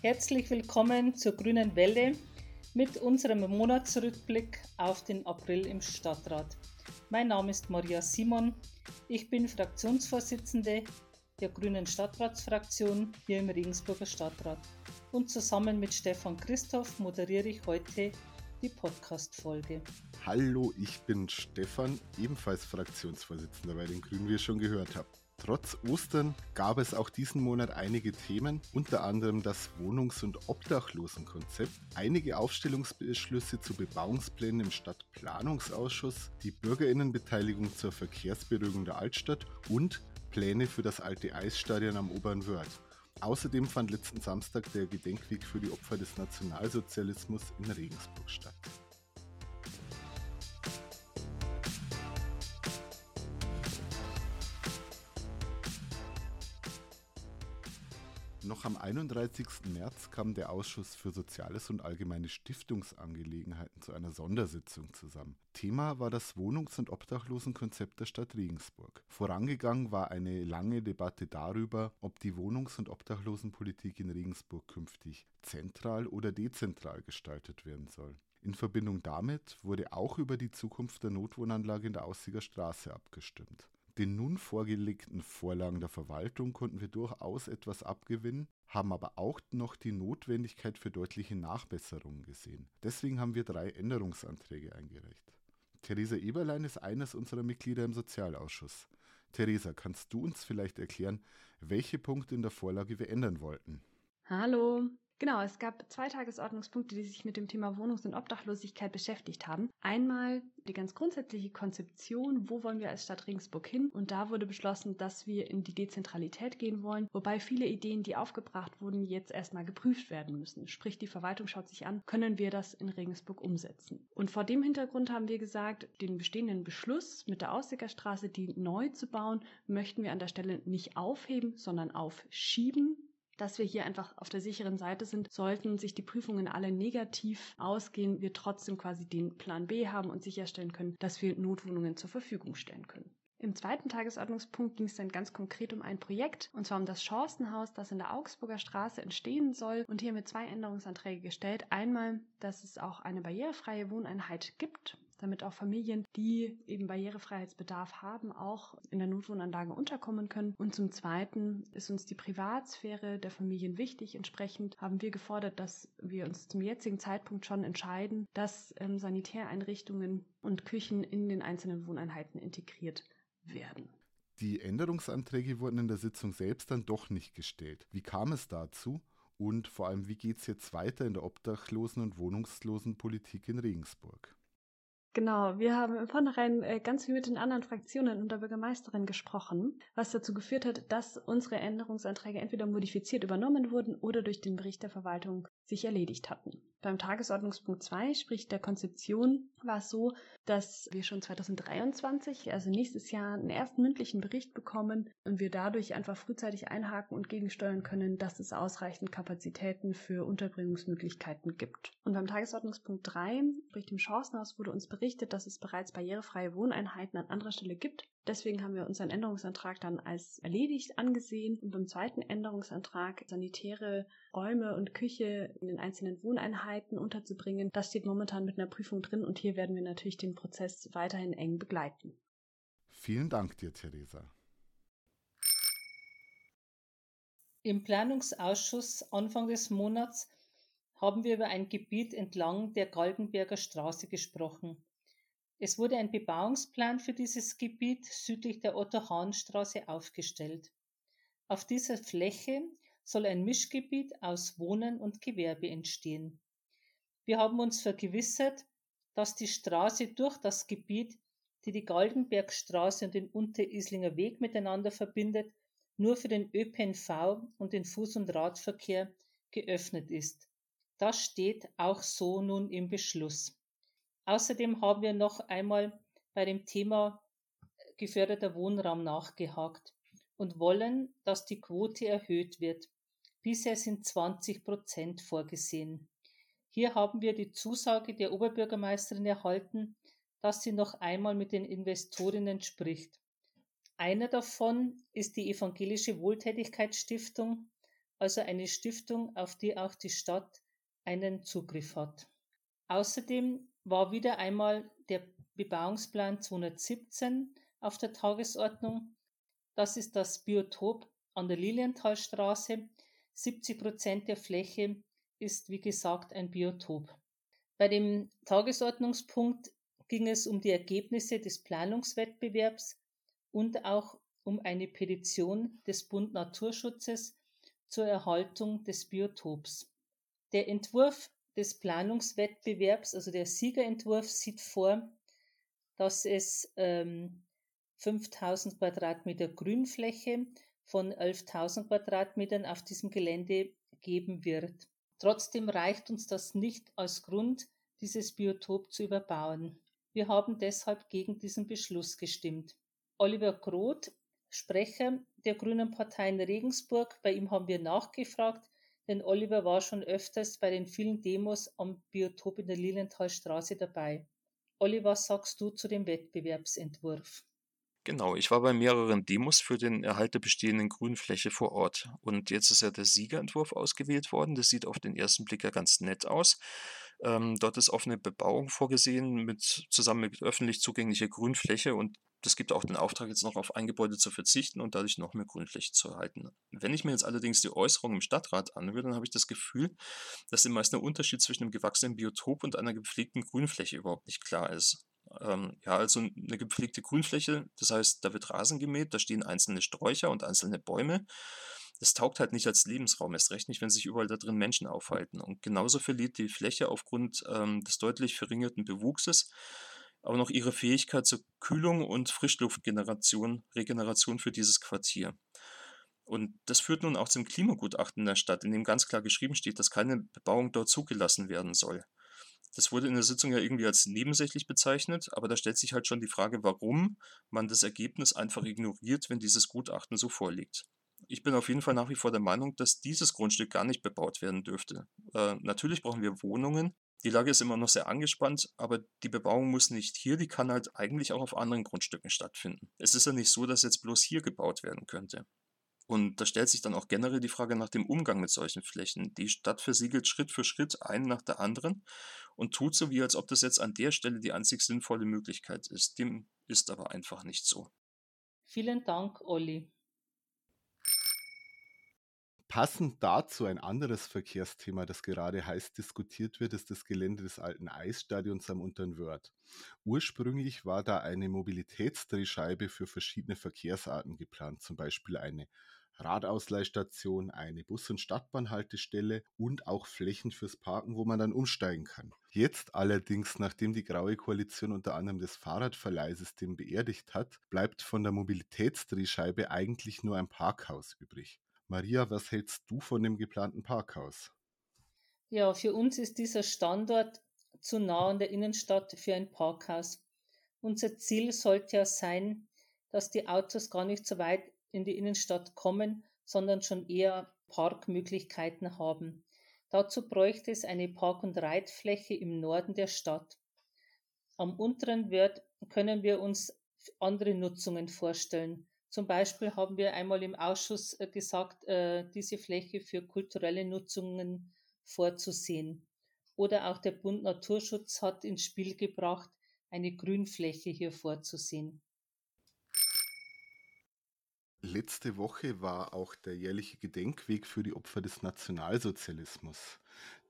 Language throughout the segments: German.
Herzlich willkommen zur Grünen Welle mit unserem Monatsrückblick auf den April im Stadtrat. Mein Name ist Maria Simon. Ich bin Fraktionsvorsitzende der Grünen Stadtratsfraktion hier im Regensburger Stadtrat. Und zusammen mit Stefan Christoph moderiere ich heute die Podcast-Folge. Hallo, ich bin Stefan, ebenfalls Fraktionsvorsitzender bei den Grünen, wie ihr schon gehört habt. Trotz Ostern gab es auch diesen Monat einige Themen, unter anderem das Wohnungs- und Obdachlosenkonzept, einige Aufstellungsbeschlüsse zu Bebauungsplänen im Stadtplanungsausschuss, die Bürgerinnenbeteiligung zur Verkehrsberuhigung der Altstadt und Pläne für das alte Eisstadion am Oberen Wörth. Außerdem fand letzten Samstag der Gedenkweg für die Opfer des Nationalsozialismus in Regensburg statt. Noch am 31. März kam der Ausschuss für Soziales und allgemeine Stiftungsangelegenheiten zu einer Sondersitzung zusammen. Thema war das Wohnungs- und Obdachlosenkonzept der Stadt Regensburg. Vorangegangen war eine lange Debatte darüber, ob die Wohnungs- und Obdachlosenpolitik in Regensburg künftig zentral oder dezentral gestaltet werden soll. In Verbindung damit wurde auch über die Zukunft der Notwohnanlage in der Aussiger Straße abgestimmt. Den nun vorgelegten Vorlagen der Verwaltung konnten wir durchaus etwas abgewinnen, haben aber auch noch die Notwendigkeit für deutliche Nachbesserungen gesehen. Deswegen haben wir drei Änderungsanträge eingereicht. Theresa Eberlein ist eines unserer Mitglieder im Sozialausschuss. Theresa, kannst du uns vielleicht erklären, welche Punkte in der Vorlage wir ändern wollten? Hallo, Genau, es gab zwei Tagesordnungspunkte, die sich mit dem Thema Wohnungs- und Obdachlosigkeit beschäftigt haben. Einmal die ganz grundsätzliche Konzeption, wo wollen wir als Stadt Regensburg hin? Und da wurde beschlossen, dass wir in die Dezentralität gehen wollen, wobei viele Ideen, die aufgebracht wurden, jetzt erstmal geprüft werden müssen. Sprich, die Verwaltung schaut sich an, können wir das in Regensburg umsetzen? Und vor dem Hintergrund haben wir gesagt, den bestehenden Beschluss mit der Aussickerstraße, die neu zu bauen, möchten wir an der Stelle nicht aufheben, sondern aufschieben dass wir hier einfach auf der sicheren Seite sind. Sollten sich die Prüfungen alle negativ ausgehen, wir trotzdem quasi den Plan B haben und sicherstellen können, dass wir Notwohnungen zur Verfügung stellen können. Im zweiten Tagesordnungspunkt ging es dann ganz konkret um ein Projekt, und zwar um das Chancenhaus, das in der Augsburger Straße entstehen soll und hier mit zwei Änderungsanträge gestellt. Einmal, dass es auch eine barrierefreie Wohneinheit gibt, damit auch Familien, die eben Barrierefreiheitsbedarf haben, auch in der Notwohnanlage unterkommen können. Und zum Zweiten ist uns die Privatsphäre der Familien wichtig. Entsprechend haben wir gefordert, dass wir uns zum jetzigen Zeitpunkt schon entscheiden, dass ähm, Sanitäreinrichtungen und Küchen in den einzelnen Wohneinheiten integriert werden. Die Änderungsanträge wurden in der Sitzung selbst dann doch nicht gestellt. Wie kam es dazu? Und vor allem, wie geht es jetzt weiter in der Obdachlosen- und Wohnungslosenpolitik in Regensburg? Genau, wir haben im Vornherein äh, ganz viel mit den anderen Fraktionen und der Bürgermeisterin gesprochen, was dazu geführt hat, dass unsere Änderungsanträge entweder modifiziert übernommen wurden oder durch den Bericht der Verwaltung sich erledigt hatten. Beim Tagesordnungspunkt 2, sprich der Konzeption, war es so, dass wir schon 2023, also nächstes Jahr, einen ersten mündlichen Bericht bekommen und wir dadurch einfach frühzeitig einhaken und gegensteuern können, dass es ausreichend Kapazitäten für Unterbringungsmöglichkeiten gibt. Und beim Tagesordnungspunkt 3, sprich dem Chancenhaus, wurde uns berichtet, dass es bereits barrierefreie Wohneinheiten an anderer Stelle gibt. Deswegen haben wir unseren Änderungsantrag dann als erledigt angesehen und beim zweiten Änderungsantrag sanitäre Räume und Küche in den einzelnen Wohneinheiten unterzubringen. Das steht momentan mit einer Prüfung drin und hier werden wir natürlich den Prozess weiterhin eng begleiten. Vielen Dank dir, Theresa. Im Planungsausschuss Anfang des Monats haben wir über ein Gebiet entlang der Galgenberger Straße gesprochen. Es wurde ein Bebauungsplan für dieses Gebiet südlich der Otto-Hahn-Straße aufgestellt. Auf dieser Fläche soll ein Mischgebiet aus Wohnen und Gewerbe entstehen. Wir haben uns vergewissert, dass die Straße durch das Gebiet, die die Galgenbergstraße und den Unterislinger Weg miteinander verbindet, nur für den ÖPNV und den Fuß- und Radverkehr geöffnet ist. Das steht auch so nun im Beschluss. Außerdem haben wir noch einmal bei dem Thema geförderter Wohnraum nachgehakt und wollen, dass die Quote erhöht wird. Bisher sind 20 Prozent vorgesehen. Hier haben wir die Zusage der Oberbürgermeisterin erhalten, dass sie noch einmal mit den Investorinnen spricht. Einer davon ist die Evangelische Wohltätigkeitsstiftung, also eine Stiftung, auf die auch die Stadt einen Zugriff hat. Außerdem war wieder einmal der Bebauungsplan 217 auf der Tagesordnung. Das ist das Biotop an der Lilienthalstraße. 70 Prozent der Fläche ist, wie gesagt, ein Biotop. Bei dem Tagesordnungspunkt ging es um die Ergebnisse des Planungswettbewerbs und auch um eine Petition des Bund Naturschutzes zur Erhaltung des Biotops. Der Entwurf des Planungswettbewerbs, also der Siegerentwurf, sieht vor, dass es ähm, 5000 Quadratmeter Grünfläche von 11.000 Quadratmetern auf diesem Gelände geben wird. Trotzdem reicht uns das nicht als Grund, dieses Biotop zu überbauen. Wir haben deshalb gegen diesen Beschluss gestimmt. Oliver Groth, Sprecher der Grünen Partei in Regensburg, bei ihm haben wir nachgefragt, denn Oliver war schon öfters bei den vielen Demos am Biotop in der Lilienthalstraße dabei. Olli, was sagst du zu dem Wettbewerbsentwurf? Genau, ich war bei mehreren Demos für den Erhalt der bestehenden Grünfläche vor Ort. Und jetzt ist ja der Siegerentwurf ausgewählt worden. Das sieht auf den ersten Blick ja ganz nett aus. Ähm, dort ist offene Bebauung vorgesehen, mit, zusammen mit öffentlich zugänglicher Grünfläche. Und das gibt auch den Auftrag, jetzt noch auf ein Gebäude zu verzichten und dadurch noch mehr Grünfläche zu erhalten. Wenn ich mir jetzt allerdings die Äußerung im Stadtrat anhöre, dann habe ich das Gefühl, dass den meisten der Unterschied zwischen einem gewachsenen Biotop und einer gepflegten Grünfläche überhaupt nicht klar ist. Ähm, ja, also eine gepflegte Grünfläche, das heißt, da wird Rasen gemäht, da stehen einzelne Sträucher und einzelne Bäume. Das taugt halt nicht als Lebensraum, erst recht nicht, wenn sich überall da drin Menschen aufhalten. Und genauso verliert die Fläche aufgrund ähm, des deutlich verringerten Bewuchses aber noch ihre Fähigkeit zur Kühlung und Frischluftgeneration, Regeneration für dieses Quartier. Und das führt nun auch zum Klimagutachten der Stadt, in dem ganz klar geschrieben steht, dass keine Bebauung dort zugelassen werden soll. Das wurde in der Sitzung ja irgendwie als nebensächlich bezeichnet, aber da stellt sich halt schon die Frage, warum man das Ergebnis einfach ignoriert, wenn dieses Gutachten so vorliegt. Ich bin auf jeden Fall nach wie vor der Meinung, dass dieses Grundstück gar nicht bebaut werden dürfte. Äh, natürlich brauchen wir Wohnungen, die Lage ist immer noch sehr angespannt, aber die Bebauung muss nicht hier, die kann halt eigentlich auch auf anderen Grundstücken stattfinden. Es ist ja nicht so, dass jetzt bloß hier gebaut werden könnte. Und da stellt sich dann auch generell die Frage nach dem Umgang mit solchen Flächen. Die Stadt versiegelt Schritt für Schritt einen nach der anderen und tut so, wie als ob das jetzt an der Stelle die einzig sinnvolle Möglichkeit ist. Dem ist aber einfach nicht so. Vielen Dank, Olli. Passend dazu ein anderes Verkehrsthema, das gerade heiß diskutiert wird, ist das Gelände des alten Eisstadions am Unteren Wörth. Ursprünglich war da eine Mobilitätsdrehscheibe für verschiedene Verkehrsarten geplant, zum Beispiel eine Radausleihstation, eine Bus- und Stadtbahnhaltestelle und auch Flächen fürs Parken, wo man dann umsteigen kann. Jetzt allerdings, nachdem die Graue Koalition unter anderem das Fahrradverleihsystem beerdigt hat, bleibt von der Mobilitätsdrehscheibe eigentlich nur ein Parkhaus übrig. Maria, was hältst du von dem geplanten Parkhaus? Ja, für uns ist dieser Standort zu nah an der Innenstadt für ein Parkhaus. Unser Ziel sollte ja sein, dass die Autos gar nicht so weit in die Innenstadt kommen, sondern schon eher Parkmöglichkeiten haben. Dazu bräuchte es eine Park- und Reitfläche im Norden der Stadt. Am unteren Wert können wir uns andere Nutzungen vorstellen. Zum Beispiel haben wir einmal im Ausschuss äh, gesagt, äh, diese Fläche für kulturelle Nutzungen vorzusehen. Oder auch der Bund Naturschutz hat ins Spiel gebracht, eine Grünfläche hier vorzusehen. Letzte Woche war auch der jährliche Gedenkweg für die Opfer des Nationalsozialismus.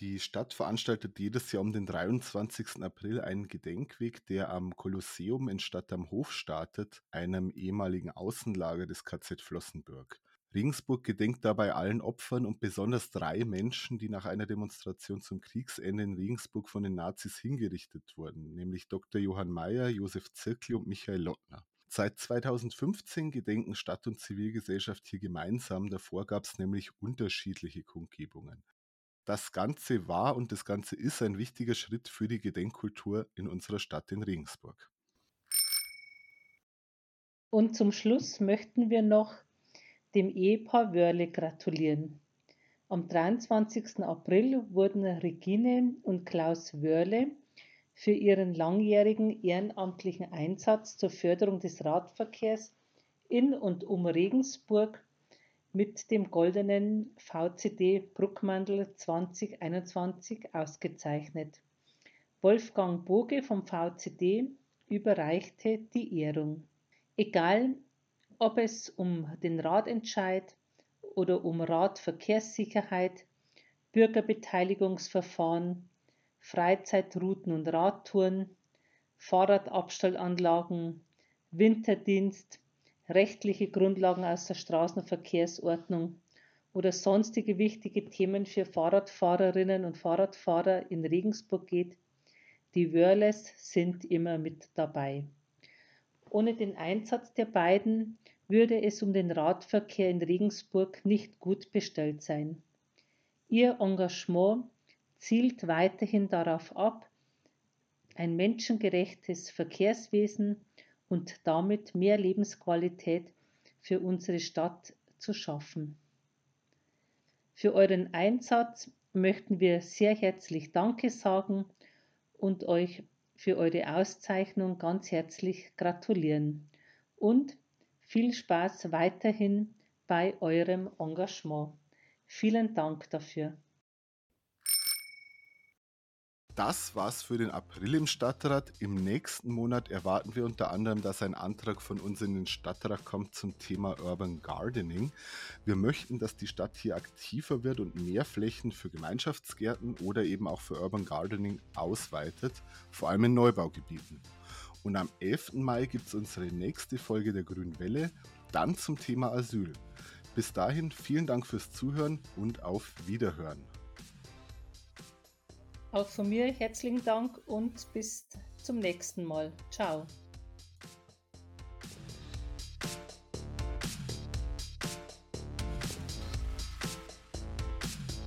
Die Stadt veranstaltet jedes Jahr um den 23. April einen Gedenkweg, der am Kolosseum in Stadt am Hof startet, einem ehemaligen Außenlager des KZ Flossenbürg. Regensburg gedenkt dabei allen Opfern und besonders drei Menschen, die nach einer Demonstration zum Kriegsende in Regensburg von den Nazis hingerichtet wurden, nämlich Dr. Johann Mayer, Josef Zirkli und Michael Lottner. Seit 2015 gedenken Stadt und Zivilgesellschaft hier gemeinsam, davor gab es nämlich unterschiedliche Kundgebungen. Das Ganze war und das Ganze ist ein wichtiger Schritt für die Gedenkkultur in unserer Stadt in Regensburg. Und zum Schluss möchten wir noch dem Ehepaar Wörle gratulieren. Am 23. April wurden Regine und Klaus Wörle für ihren langjährigen ehrenamtlichen Einsatz zur Förderung des Radverkehrs in und um Regensburg mit dem goldenen VCD Bruckmandel 2021 ausgezeichnet. Wolfgang Boge vom VCD überreichte die Ehrung. Egal, ob es um den Radentscheid oder um Radverkehrssicherheit, Bürgerbeteiligungsverfahren, Freizeitrouten und Radtouren, Fahrradabstellanlagen, Winterdienst, rechtliche Grundlagen aus der Straßenverkehrsordnung oder sonstige wichtige Themen für Fahrradfahrerinnen und Fahrradfahrer in Regensburg geht, die Wörles sind immer mit dabei. Ohne den Einsatz der beiden würde es um den Radverkehr in Regensburg nicht gut bestellt sein. Ihr Engagement zielt weiterhin darauf ab, ein menschengerechtes Verkehrswesen und damit mehr Lebensqualität für unsere Stadt zu schaffen. Für euren Einsatz möchten wir sehr herzlich Danke sagen und euch für eure Auszeichnung ganz herzlich gratulieren und viel Spaß weiterhin bei eurem Engagement. Vielen Dank dafür. Das war's für den April im Stadtrat. Im nächsten Monat erwarten wir unter anderem, dass ein Antrag von uns in den Stadtrat kommt zum Thema Urban Gardening. Wir möchten, dass die Stadt hier aktiver wird und mehr Flächen für Gemeinschaftsgärten oder eben auch für Urban Gardening ausweitet, vor allem in Neubaugebieten. Und am 11. Mai gibt es unsere nächste Folge der Grünen Welle, dann zum Thema Asyl. Bis dahin vielen Dank fürs Zuhören und auf Wiederhören. Auch von mir herzlichen Dank und bis zum nächsten Mal. Ciao.